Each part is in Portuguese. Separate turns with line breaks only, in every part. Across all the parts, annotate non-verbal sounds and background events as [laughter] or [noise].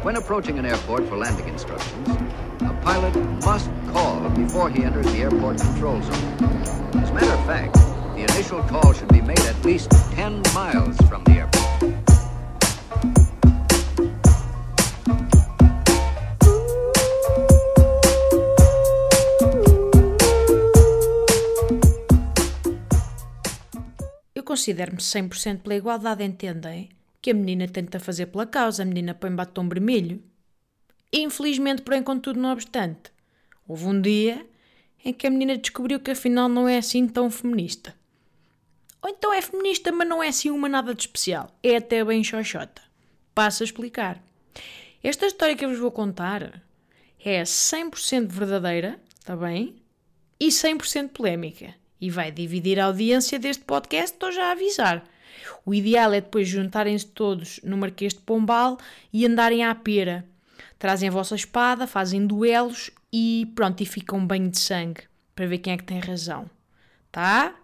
When approaching an airport for landing instructions, a pilot must call before he enters the airport control zone. As a matter of fact, the initial call should be made at least 10 miles from the airport.
Considero-me 100% pela igualdade, entendem? Que a menina tenta fazer pela causa, a menina põe batom vermelho. Infelizmente, porém, contudo, não obstante, houve um dia em que a menina descobriu que afinal não é assim tão feminista. Ou então é feminista, mas não é assim uma nada de especial. É até bem xoxota. Passo a explicar. Esta história que eu vos vou contar é 100% verdadeira, está bem? E 100% polémica. E vai dividir a audiência deste podcast, estou já a avisar. O ideal é depois juntarem-se todos no Marquês de Pombal e andarem à pera. Trazem a vossa espada, fazem duelos e pronto, e ficam um banho de sangue para ver quem é que tem razão. Tá?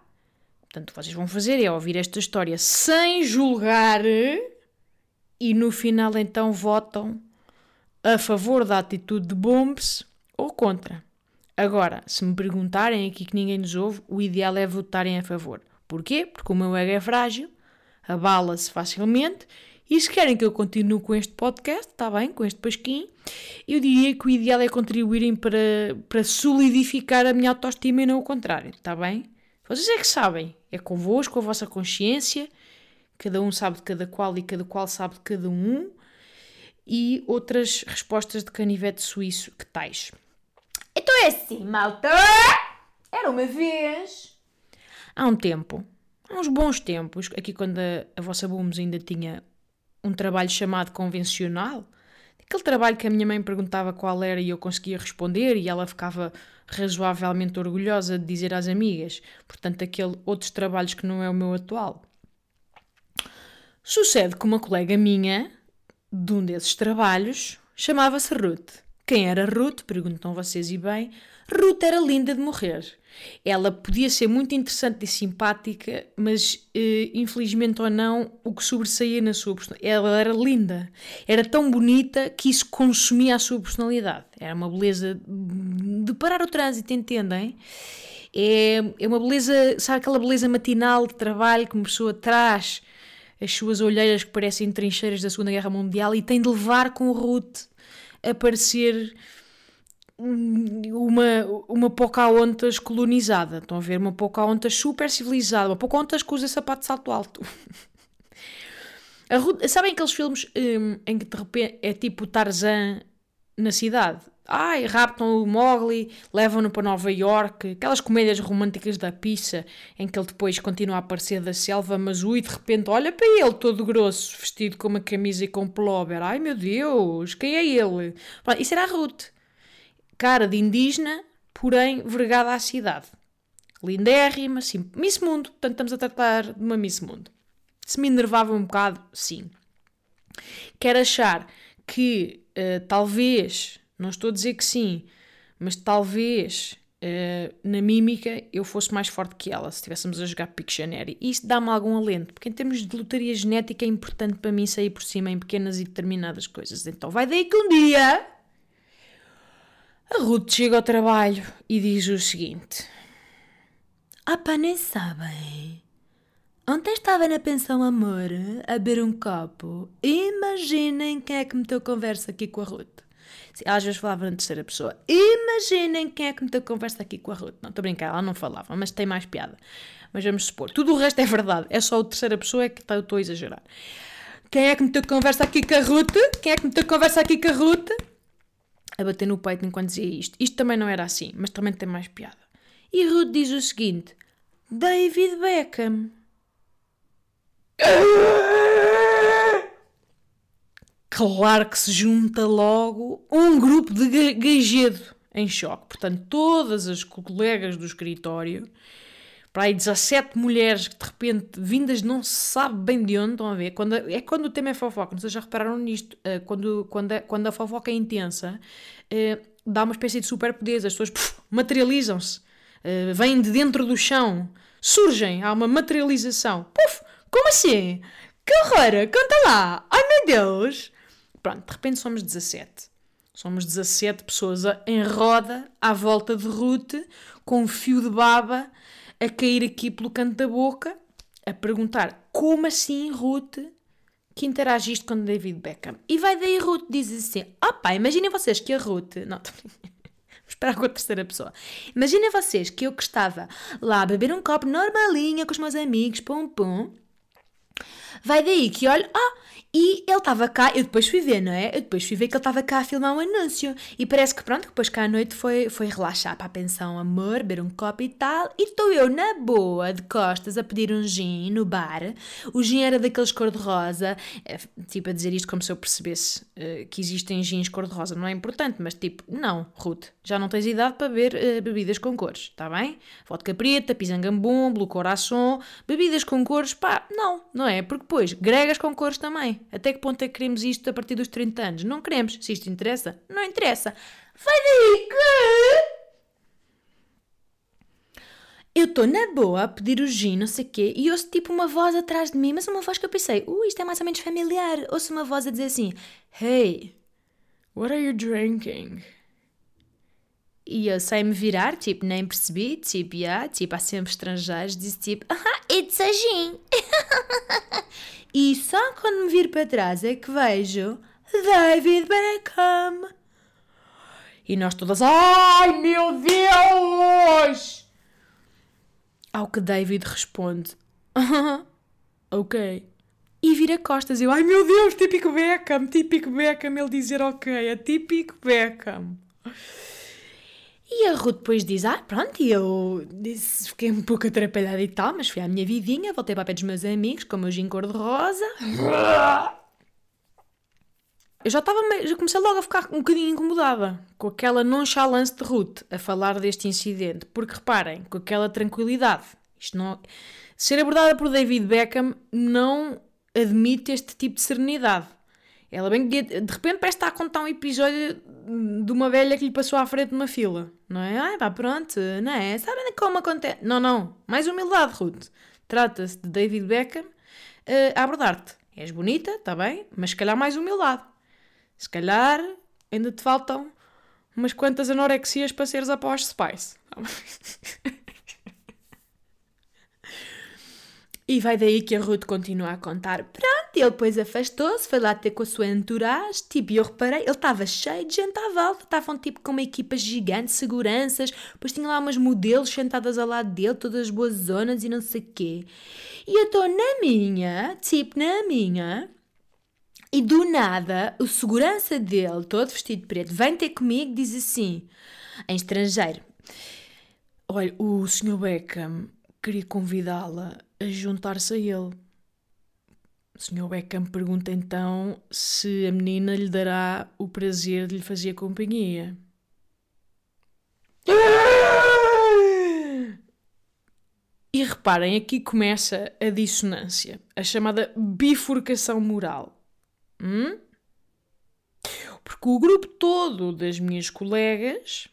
Portanto, vocês vão fazer é ouvir esta história sem julgar e no final então votam a favor da atitude de Bombs ou contra. Agora, se me perguntarem aqui que ninguém nos ouve, o ideal é votarem a favor. Porquê? Porque o meu ego é frágil, abala-se facilmente e se querem que eu continue com este podcast, está bem, com este pasquim, eu diria que o ideal é contribuírem para, para solidificar a minha autoestima e não o contrário, está bem? Vocês é que sabem, é convosco, a vossa consciência, cada um sabe de cada qual e cada qual sabe de cada um, e outras respostas de canivete suíço que tais.
Então é assim, malta. Era uma vez.
Há um tempo, há uns bons tempos, aqui quando a, a vossa Booms ainda tinha um trabalho chamado convencional, aquele trabalho que a minha mãe perguntava qual era e eu conseguia responder e ela ficava razoavelmente orgulhosa de dizer às amigas, portanto, aquele outros trabalhos que não é o meu atual. Sucede que uma colega minha, de um desses trabalhos, chamava-se Ruth. Quem era Ruth? Perguntam vocês e bem. Ruth era linda de morrer. Ela podia ser muito interessante e simpática, mas eh, infelizmente ou não, o que sobressaía na sua personalidade. Ela era linda. Era tão bonita que isso consumia a sua personalidade. Era uma beleza de parar o trânsito, entendem? É, é uma beleza, sabe aquela beleza matinal de trabalho que uma pessoa traz as suas olheiras que parecem trincheiras da Segunda Guerra Mundial e tem de levar com o Ruth a parecer uma, uma Pocahontas colonizada. Estão a ver? Uma Pocahontas super civilizada. Uma Pocahontas que usa sapato de salto alto. [laughs] Sabem aqueles filmes um, em que de repente é tipo Tarzan na cidade? Ai, raptam o Mowgli, levam-no para Nova York, aquelas comédias românticas da pizza, em que ele depois continua a aparecer da selva, mas ui, de repente olha para ele todo grosso, vestido com uma camisa e com um pullover. Ai meu Deus, quem é ele? Isso era a Ruth. Cara de indígena, porém vergada à cidade. Lindérrima, sim. Miss Mundo, portanto estamos a tratar de uma Miss Mundo. Se me enervava um bocado, sim. Quero achar que uh, talvez não estou a dizer que sim, mas talvez uh, na mímica eu fosse mais forte que ela se estivéssemos a jogar Pictionary. E isso dá-me algum alento, porque em termos de lotaria genética é importante para mim sair por cima em pequenas e determinadas coisas. Então vai daí que um dia a Ruth chega ao trabalho e diz o seguinte:
Ah, pá, nem sabem. Ontem estava na pensão Amor a beber um copo. Imaginem quem é que meteu conversa aqui com a Ruth. Às vezes falava na terceira pessoa. Imaginem quem é que meteu conversa aqui com a Ruth. Não, estou a brincar, ela não falava, mas tem mais piada. Mas vamos supor, tudo o resto é verdade. É só a terceira pessoa é que tá, eu estou a exagerar. Quem é que meteu conversa aqui com a Ruth? Quem é que meteu conversa aqui com a Ruth? A bater no peito enquanto dizia isto. Isto também não era assim, mas também tem mais piada. E Ruth diz o seguinte: David Beckham. [laughs] Claro que se junta logo um grupo de gajedo em choque. Portanto, todas as colegas do escritório, para aí 17 mulheres que de repente, vindas não se sabe bem de onde, estão a ver? Quando, é quando o tema é fofoca, não sei se já repararam nisto, eh, quando, quando, a, quando a fofoca é intensa, eh, dá uma espécie de superpoderes, as pessoas materializam-se, eh, vêm de dentro do chão, surgem, há uma materialização. Puf, como assim? Que horror! Conta lá! Ai meu Deus!
Pronto, de repente somos 17. Somos 17 pessoas em roda, à volta de Ruth, com um fio de baba a cair aqui pelo canto da boca, a perguntar como assim, Ruth, que interagiste com David Beckham? E vai daí Ruth diz assim: Ah pá, imaginem vocês que a Ruth. Não, [laughs] esperar com a terceira pessoa. Imaginem vocês que eu que estava lá a beber um copo normalinha com os meus amigos, pum pum. Vai daí que olho, ah, e ele estava cá, eu depois fui ver, não é? Eu depois fui ver que ele estava cá a filmar um anúncio. E parece que pronto, depois cá à noite foi, foi relaxar para a pensão amor, beber um copo e tal. E estou eu na boa, de costas, a pedir um gin no bar. O gin era daqueles cor-de-rosa. É, tipo, a dizer isto como se eu percebesse uh, que existem gins cor-de-rosa. Não é importante, mas tipo, não, Ruth, já não tens idade para beber uh, bebidas com cores, está bem? Vodka preta, pisangambum, blue coração, bebidas com cores, pá, não, não é? Porque depois, gregas com cores também. Até que ponto é que queremos isto a partir dos 30 anos? Não queremos. Se isto interessa, não interessa. Vai daí que. Eu estou na boa a pedir o gin, não sei o quê, e ouço tipo uma voz atrás de mim, mas uma voz que eu pensei, uh, isto é mais ou menos familiar. Ouço uma voz a dizer assim: Hey, what are you drinking? E eu sei-me virar, tipo, nem percebi, tipo, yeah, tipo, há sempre estrangeiros, disse tipo, ah, it's a gin. [laughs] E só quando me vir para trás é que vejo David Beckham. E nós todas, ai meu Deus! Ao que David responde, [laughs] ok. E vira costas. Eu, ai meu Deus, típico Beckham, típico Beckham. Ele dizer ok, é típico Beckham. E a Ruth depois diz: Ah, pronto, e eu disse, fiquei um pouco atrapalhada e tal, mas fui à minha vidinha, voltei para pé dos meus amigos com o meu gin cor-de-rosa. Eu já estava já comecei logo a ficar um bocadinho incomodada com aquela nonchalance de Ruth a falar deste incidente, porque reparem, com aquela tranquilidade, isto não. Ser abordada por David Beckham não admite este tipo de serenidade. Ela bem de repente parece estar a contar um episódio de uma velha que lhe passou à frente de uma fila, não é? Ai, pá, pronto, não é? Sabem como acontece? Não, não, mais humildade, Ruth. Trata-se de David Beckham uh, a abordar-te. És bonita, está bem, mas se calhar mais humildade. Se calhar ainda te faltam umas quantas anorexias para seres após Spice. [laughs] E vai daí que a Ruth continua a contar. Pronto, ele depois afastou-se, foi lá ter com a sua entourage. Tipo, e eu reparei, ele estava cheio de gente à volta. Estavam tipo com uma equipa gigante seguranças. Depois tinha lá umas modelos sentadas ao lado dele, todas boas zonas e não sei o quê. E eu estou na minha, tipo, na minha. E do nada, o segurança dele, todo vestido de preto, vem ter comigo e diz assim, em estrangeiro: Olha, o Sr. Beckham queria convidá-la a juntar-se a ele. O Sr. Beckham pergunta então se a menina lhe dará o prazer de lhe fazer companhia. [laughs] E reparem, aqui começa a dissonância, a chamada bifurcação moral. Hum? Porque o grupo todo das minhas colegas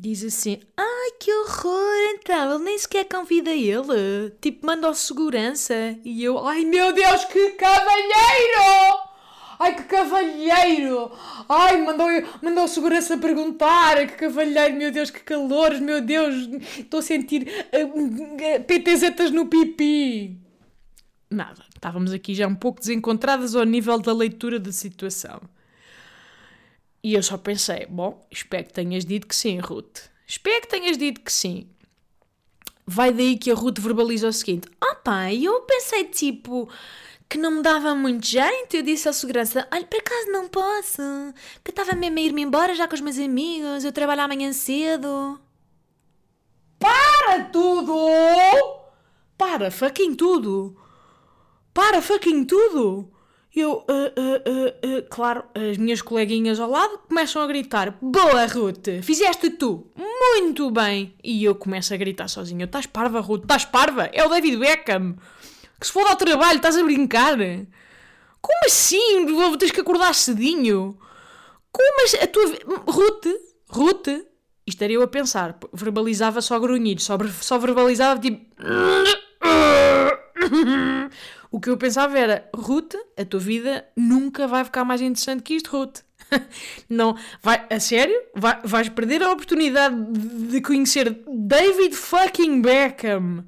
diz assim: Ai que horror! Então, ele nem sequer convida ele. Tipo, manda ao segurança. E eu: Ai meu Deus, que cavalheiro! Ai que cavalheiro! Ai, mandou, mandou o segurança perguntar. Que cavalheiro, meu Deus, que calores, meu Deus! Estou a sentir uh, PTZs no pipi. Nada, estávamos aqui já um pouco desencontradas ao nível da leitura da situação. E eu só pensei, bom, espero que tenhas dito que sim, Ruth. Espero que tenhas dito que sim. Vai daí que a Ruth verbaliza o seguinte: Ah, pá, eu pensei tipo que não me dava muito jeito. Eu disse à segurança: Olha, por acaso não posso, que estava mesmo a ir-me embora já com os meus amigos. Eu trabalho amanhã cedo. Para tudo! Para fucking tudo! Para fucking tudo! Eu, uh, uh, uh, claro, as minhas coleguinhas ao lado começam a gritar: Boa, Ruth! Fizeste tu! Muito bem! E eu começo a gritar sozinho: Estás parva, Ruth? Estás parva? É o David Beckham! Que se for ao trabalho, estás a brincar? Como assim? Tens que acordar cedinho? Como assim? A tua. Ruth? Ruth? Isto era eu a pensar. Verbalizava só grunhidos, só, só verbalizava tipo. O que eu pensava era, Ruth, a tua vida nunca vai ficar mais interessante que isto, Ruth. [laughs] Não, vai, a sério? Vai, vais perder a oportunidade de conhecer David fucking Beckham.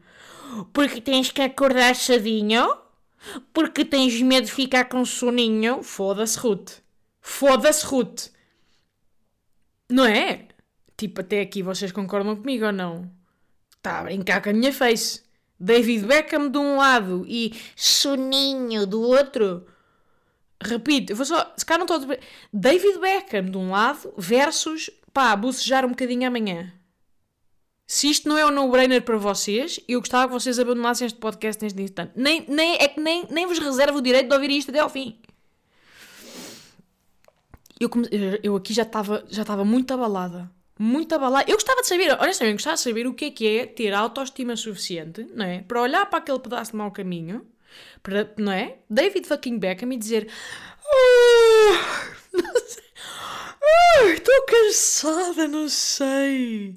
Porque tens que acordar cedinho? Porque tens medo de ficar com soninho? Foda-se, Ruth. Foda-se, Ruth. Não é? Tipo, até aqui vocês concordam comigo ou não? Está a brincar com a minha face. David Beckham de um lado e soninho do outro. Repito, eu vou só. Se cá não estou. David Beckham de um lado versus. pá, bocejar um bocadinho amanhã. Se isto não é um no-brainer para vocês, eu gostava que vocês abandonassem este podcast neste instante. Nem, nem, é que nem, nem vos reservo o direito de ouvir isto até ao fim. Eu, eu aqui já estava já estava muito abalada. Muito abalada. Eu gostava de saber, honestamente, gostava de saber o que é que é ter autoestima suficiente, não é? Para olhar para aquele pedaço de mau caminho, para, não é? David fucking Beckham e dizer Estou cansada, não sei.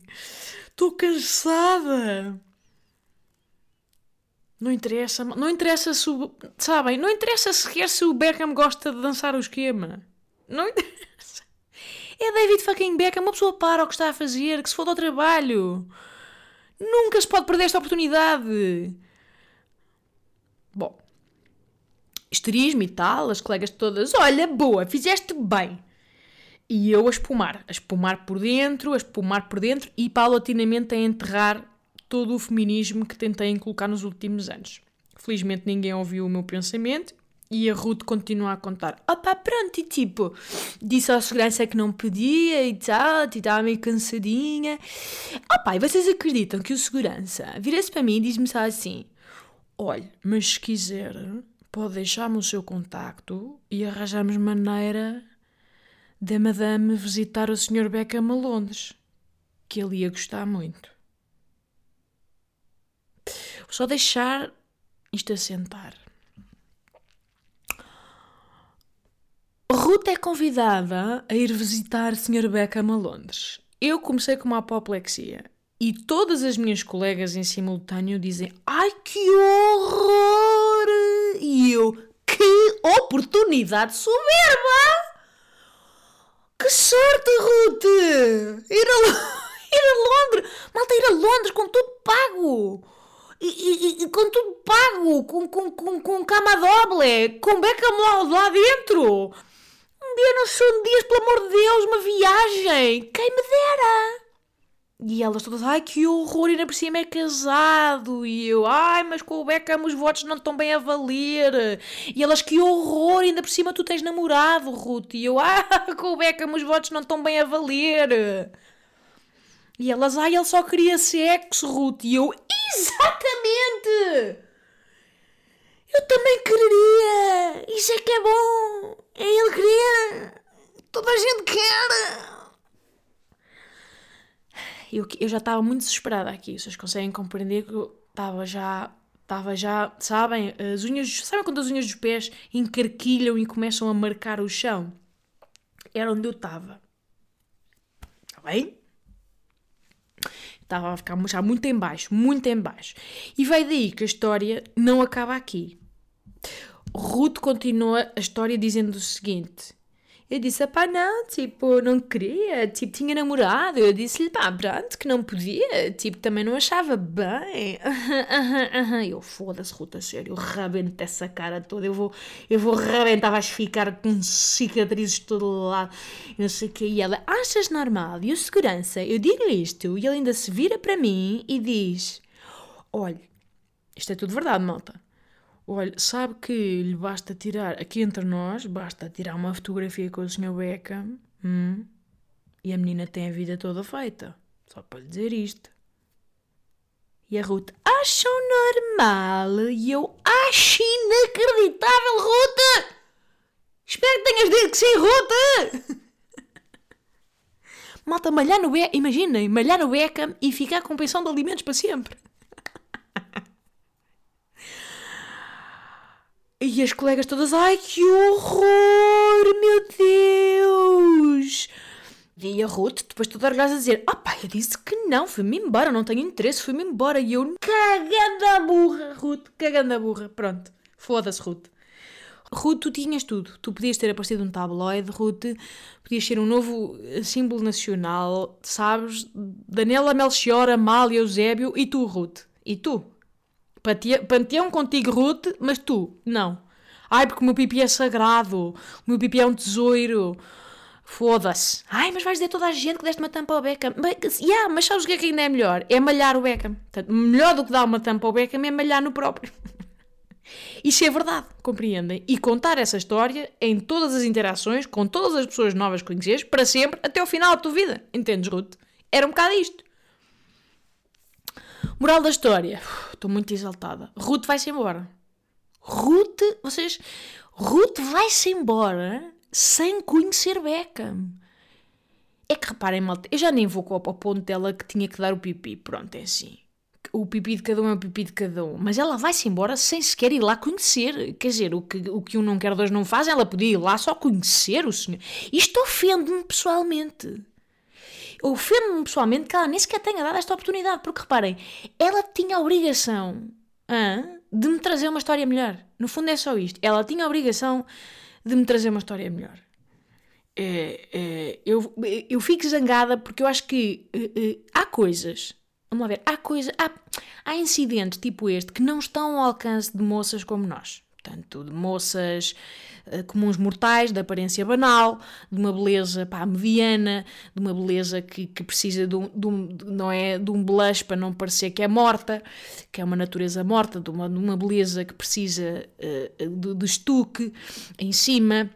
Estou cansada. Não interessa, não interessa se o, sabem, não interessa sequer se o Beckham gosta de dançar o esquema. Não interessa. [laughs] É David fucking Beckham, uma pessoa para o que está a fazer, que se for ao trabalho. Nunca se pode perder esta oportunidade. Bom, histerismo e tal, as colegas todas, olha, boa, fizeste bem. E eu a espumar, a espumar por dentro, a espumar por dentro e paulatinamente a enterrar todo o feminismo que tentei colocar nos últimos anos. Felizmente ninguém ouviu o meu pensamento e a Ruth continua a contar. Opá, pronto, e tipo, disse à segurança que não podia e tal, e estava meio cansadinha. Opá, e vocês acreditam que o segurança vira-se para mim e diz-me só assim: olha, mas se quiser, pode deixar-me o seu contacto e arranjamos maneira da madame visitar o Sr. Beckham a Londres, que ele ia gostar muito. Vou só deixar isto assentar. Ruth é convidada a ir visitar Sr. Beckham a Londres. Eu comecei com uma apoplexia e todas as minhas colegas em simultâneo dizem: Ai que horror! E eu: Que oportunidade soberba! Que sorte, Ruth! Ir a, [laughs] ir a Londres! Malta, ir a Londres com tudo pago! E, e, e com tudo pago! Com, com, com, com cama doble! Com Beckham lá, lá dentro! Um dia não são dias, pelo amor de Deus, uma viagem! Quem me dera! E elas todas, ai que horror, ainda por cima é casado. E eu, ai, mas com o Beckham os votos não estão bem a valer. E elas, que horror, ainda por cima tu tens namorado, Ruth. E eu, [laughs] ah, com o Beckham os votos não estão bem a valer. E elas, ai, ele só queria sexo, Ruth. E eu, exatamente! Eu também quereria! Isso é que é bom! É querer! Toda a gente quer! eu, eu já estava muito desesperada aqui. Vocês conseguem compreender que eu estava já. Estava já, sabem, as unhas, sabem quando as unhas dos pés encarquilham e começam a marcar o chão? Era onde eu estava. Está bem? Estava a ficar já muito em baixo, muito em baixo. E vai daí que a história não acaba aqui. Ruth continua a história dizendo o seguinte: eu disse, pá, não, tipo, não queria, tipo, tinha namorado. Eu disse-lhe, pá, pronto, que não podia, tipo, também não achava bem. [laughs] eu, foda-se, Ruta, sério, eu rebento essa cara toda, eu vou, eu vou rebentar, vais ficar com cicatrizes de todo lado, não sei o que. E ela, achas normal? E o segurança, eu digo-lhe isto, e ele ainda se vira para mim e diz, olha, isto é tudo verdade, malta. Olha, sabe que lhe basta tirar, aqui entre nós, basta tirar uma fotografia com o Sr. Beckham hum, e a menina tem a vida toda feita. Só para lhe dizer isto. E a Ruth, acham normal? E eu, acho inacreditável, Ruth! Espero que tenhas dito que sim, Ruth! [laughs] Malta, malhar no Beckham, imaginem, malhar no Beckham e ficar com pensão de alimentos para sempre. E as colegas todas, ai que horror, meu Deus! E a Ruth, depois toda orgulhosa a dizer: Ah pá, eu disse que não, fui-me embora, não tenho interesse, fui-me embora. E eu, cagando a burra, Ruth, cagando a burra. Pronto, Foda-se, Ruth. Ruth, tu tinhas tudo. Tu podias ter aparecido um tabloide, Ruth, podias ser um novo eh, símbolo nacional, sabes? Daniela Melchior, Amália, Eusébio e tu, Ruth. E tu? Panteão contigo, Ruth, mas tu, não. Ai, porque o meu pipi é sagrado, o meu pipi é um tesouro. Foda-se. Ai, mas vais dizer toda a gente que deste uma tampa ao Beckham. Mas, yeah, mas sabes o que é que ainda é melhor? É malhar o Beckham. Portanto, melhor do que dar uma tampa ao Beckham é malhar no próprio. [laughs] Isso é verdade, compreendem? E contar essa história em todas as interações, com todas as pessoas novas que conheces, para sempre, até ao final da tua vida. Entendes, Ruth? Era um bocado isto. Moral da história. Estou muito exaltada. Ruth vai-se embora. Ruth, vocês. Ruth vai-se embora sem conhecer Beckham. É que reparem, malta, eu já nem vou ao ponto dela que tinha que dar o pipi. Pronto, é assim o pipi de cada um é o pipi de cada um. Mas ela vai-se embora sem sequer ir lá conhecer. Quer dizer, o que, o que um não quer, dois não faz, ela podia ir lá só conhecer o senhor. Isto ofende-me pessoalmente. Ofende-me pessoalmente que ela nem sequer tenha dado esta oportunidade. Porque reparem, ela tinha a obrigação hein, de me trazer uma história melhor. No fundo é só isto. Ela tinha a obrigação de me trazer uma história melhor. É, é, eu, eu fico zangada porque eu acho que é, há coisas Vamos lá ver. Há, coisa, há, há incidentes tipo este que não estão ao alcance de moças como nós. Portanto, de moças uh, comuns mortais, de aparência banal, de uma beleza pá, mediana, de uma beleza que, que precisa de um, de um, não é, de um blush para não parecer que é morta, que é uma natureza morta, de uma, de uma beleza que precisa uh, de, de estuque em cima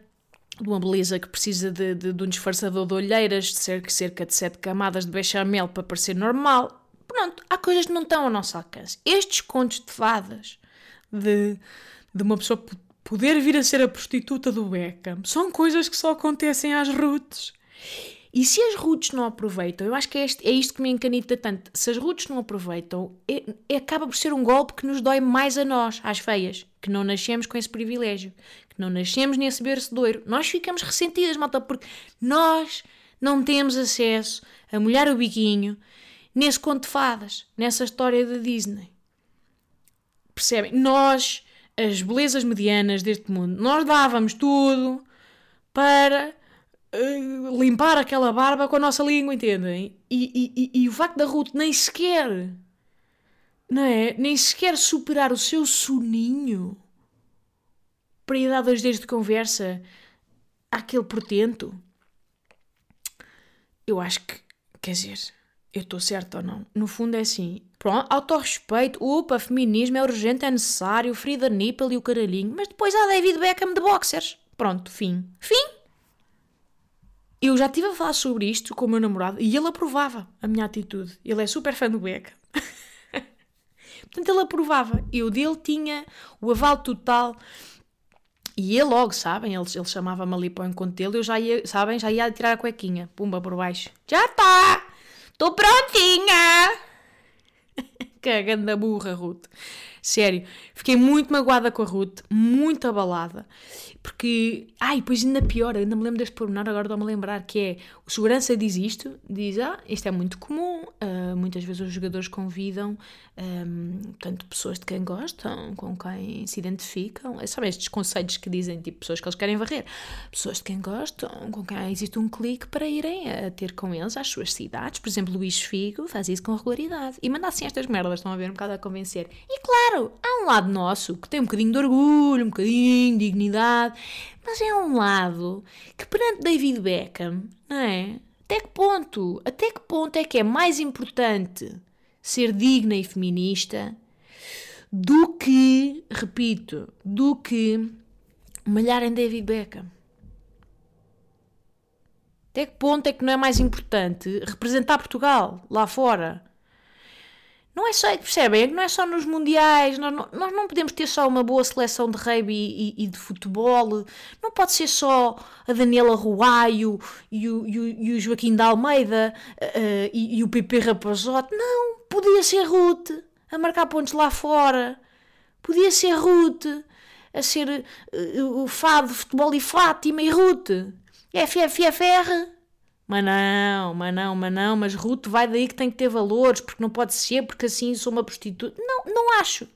de uma beleza que precisa de, de, de, um disfarçador de olheiras, de cerca de sete camadas de bechamel para parecer normal. Pronto, há coisas que não estão ao nosso alcance. Estes contos de fadas de, de uma pessoa poder vir a ser a prostituta do Beckham são coisas que só acontecem às Roots. E se as Roots não aproveitam, eu acho que é, este, é isto que me encanita tanto. Se as Roots não aproveitam, é, é, acaba por ser um golpe que nos dói mais a nós, às feias, que não nascemos com esse privilégio, que não nascemos nesse berço de ouro. Nós ficamos ressentidas, malta, porque nós não temos acesso a molhar o biquinho nesse conto de fadas, nessa história da Disney. Percebem? Nós, as belezas medianas deste mundo, nós dávamos tudo para uh, limpar aquela barba com a nossa língua, entendem? E, e, e, e o facto da Ruth nem sequer, não é? Nem sequer superar o seu soninho para ir dar dois dias de conversa àquele portento. Eu acho que, quer dizer, eu estou certa ou não? No fundo é assim. Pronto, autorrespeito, opa, feminismo é urgente, é necessário, Frida Nipple e o caralhinho. Mas depois há David Beckham de boxers. Pronto, fim. Fim! Eu já estive a falar sobre isto com o meu namorado e ele aprovava a minha atitude. Ele é super fã do Beckham. [laughs] Portanto, ele aprovava. Eu dele tinha o aval total. E ele logo, sabem, ele, ele chamava-me ali para o encontro dele, eu já ia, sabem, já ia tirar a cuequinha. Pumba por baixo. Já está! Estou prontinha! Cagando da burra, Ruth. Sério, fiquei muito magoada com a Ruth, muito abalada. Porque, ai, pois ainda pior, ainda me lembro deste pormenor, agora estou-me a lembrar, que é, o segurança diz isto, diz, ah, isto é muito comum, uh, muitas vezes os jogadores convidam, um, portanto, pessoas de quem gostam, com quem se identificam, é, sabem estes conselhos que dizem, tipo, pessoas que eles querem varrer, pessoas de quem gostam, com quem existe um clique para irem a ter com eles às suas cidades, por exemplo, Luís Figo faz isso com regularidade, e manda assim estas merdas, estão a ver, um bocado a convencer. E claro, há um lado nosso que tem um bocadinho de orgulho, um bocadinho de dignidade, mas é um lado que perante David Beckham, não é? Até que ponto? Até que ponto é que é mais importante ser digna e feminista do que, repito, do que malhar em David Beckham? Até que ponto é que não é mais importante representar Portugal lá fora? Não é só, percebem? É que não é só nos mundiais, nós não, nós não podemos ter só uma boa seleção de rugby e, e, e de futebol, não pode ser só a Daniela Ruaio e o, e o, e o Joaquim da Almeida uh, e, o Pepe Rapazote, não, podia ser Ruth a marcar pontos lá fora, podia ser Ruth a ser uh, o Fado, Futebol e Fátima e Ruth, FFFR mas não, mas não, mas não, mas Ruth vai daí que tem que ter valores, porque não pode ser, porque assim sou uma prostituta. Não, não acho.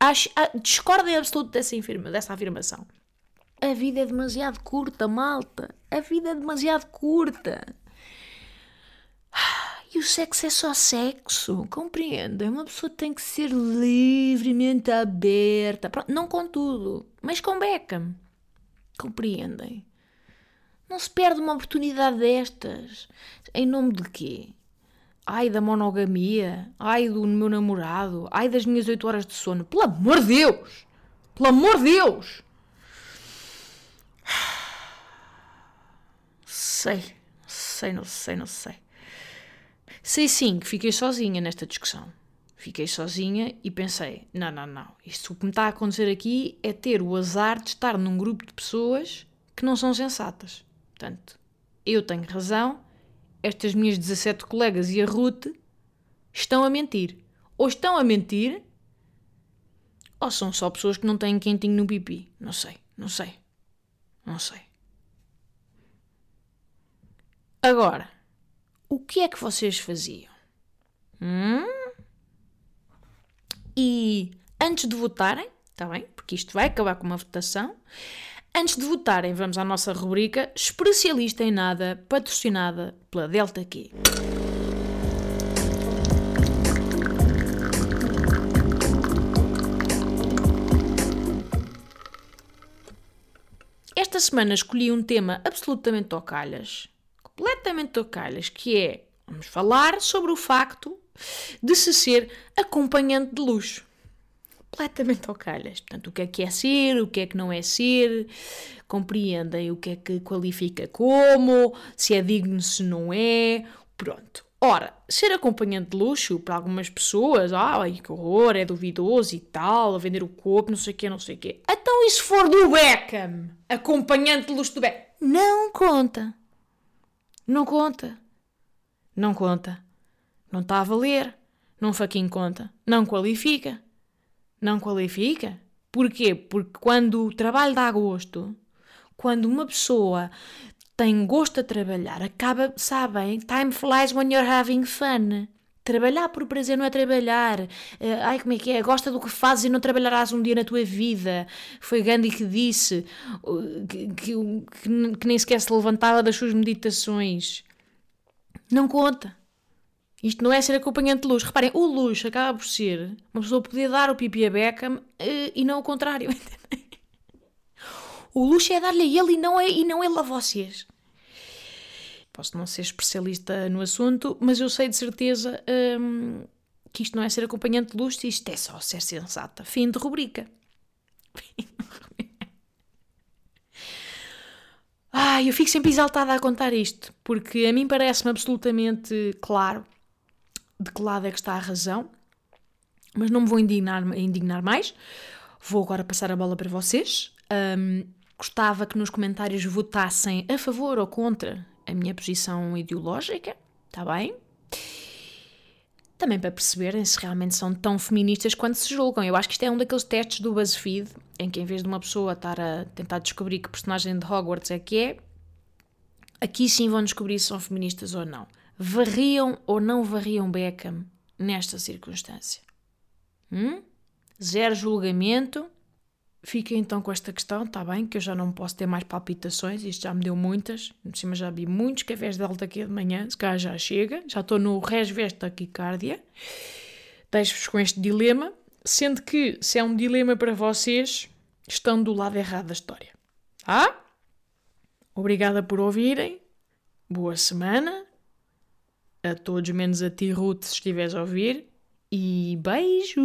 Acho, ah, discordo em absoluto dessa, dessa afirmação. A vida é demasiado curta, malta. A vida é demasiado curta. [sighs] E o sexo é só sexo, compreendem? Uma pessoa tem que ser livremente aberta. Não com tudo, mas com Beckham. Compreendem? Não se perde uma oportunidade destas. Em nome de quê? Ai da monogamia, ai do meu namorado, ai das minhas 8 horas de sono. Pelo amor de Deus! Pelo amor de Deus! Sei, sei, não sei, não sei. Sei sim que fiquei sozinha nesta discussão. Fiquei sozinha e pensei: não, não, não. Isto o que me está a acontecer aqui é ter o azar de estar num grupo de pessoas que não são sensatas. Portanto, eu tenho razão, estas minhas 17 colegas e a Ruth estão a mentir. Ou estão a mentir, ou são só pessoas que não têm quentinho no pipi. Não sei, não sei, não sei. Agora, o que é que vocês faziam? Hum? E antes de votarem, está bem? Porque isto vai acabar com uma votação. Antes de votarem, vamos à nossa rubrica Especialista em Nada, patrocinada pela Delta Q. Esta semana escolhi um tema absolutamente tocalhas, completamente tocalhas, que é, vamos falar sobre o facto de se ser acompanhante de luxo completamente ao calhas. Portanto, o que é que é ser, o que é que não é ser, compreendem o que é que qualifica como, se é digno, se não é. Pronto. Ora, ser acompanhante de luxo para algumas pessoas, ai que horror, é duvidoso e tal, a vender o corpo, não sei o quê, não sei o quê. Então, e se for do Beckham? Acompanhante de luxo do Beckham? Não conta. Não conta. Não conta. Não está a valer. Não faquinho conta. Não qualifica não qualifica. Porquê? Porque quando o trabalho dá gosto, quando uma pessoa tem gosto a trabalhar, acaba, sabem, time flies when you're having fun. Trabalhar por prazer não é trabalhar. Uh, ai, como é que é? Gosta do que fazes e não trabalharás um dia na tua vida. Foi Gandhi que disse que, que, que, que nem sequer se levantava das suas meditações. Não conta. Isto não é ser acompanhante de luxo. Reparem, o luxo acaba por ser uma pessoa poder dar o pipi a Beckham uh, e não o contrário. [laughs] o luxo é dar-lhe a ele e não, é, e não ele a vocês. Posso não ser especialista no assunto, mas eu sei de certeza um, que isto não é ser acompanhante de luxo, isto é só ser sensata. Fim de rubrica. Ah, eu fico sempre exaltada a contar isto, porque a mim parece-me absolutamente claro de que lado é que está a razão, mas não me vou indignar, indignar mais. Vou agora passar a bola para vocês. Um, gostava que nos comentários votassem a favor ou contra a minha posição ideológica, está bem? Também para perceberem se realmente são tão feministas quanto se julgam. Eu acho que isto é um daqueles testes do BuzzFeed em que, em vez de uma pessoa estar a tentar descobrir que personagem de Hogwarts é que é, aqui sim vão descobrir se são feministas ou não varriam ou não varriam Beckham nesta circunstância? Hum? Zero julgamento. Fiquem então com esta questão, está bem? Que eu já não posso ter mais palpitações, isto já me deu muitas. Por cima já vi muitos cafés de alta aqui de manhã, se cá já chega. Já estou no resveste da taquicardia. Deixo-vos com este dilema, sendo que se é um dilema para vocês, estão do lado errado da história. Tá? Obrigada por ouvirem. Boa semana a todos, menos a ti, Ruth, se estiveres a ouvir. E beijos!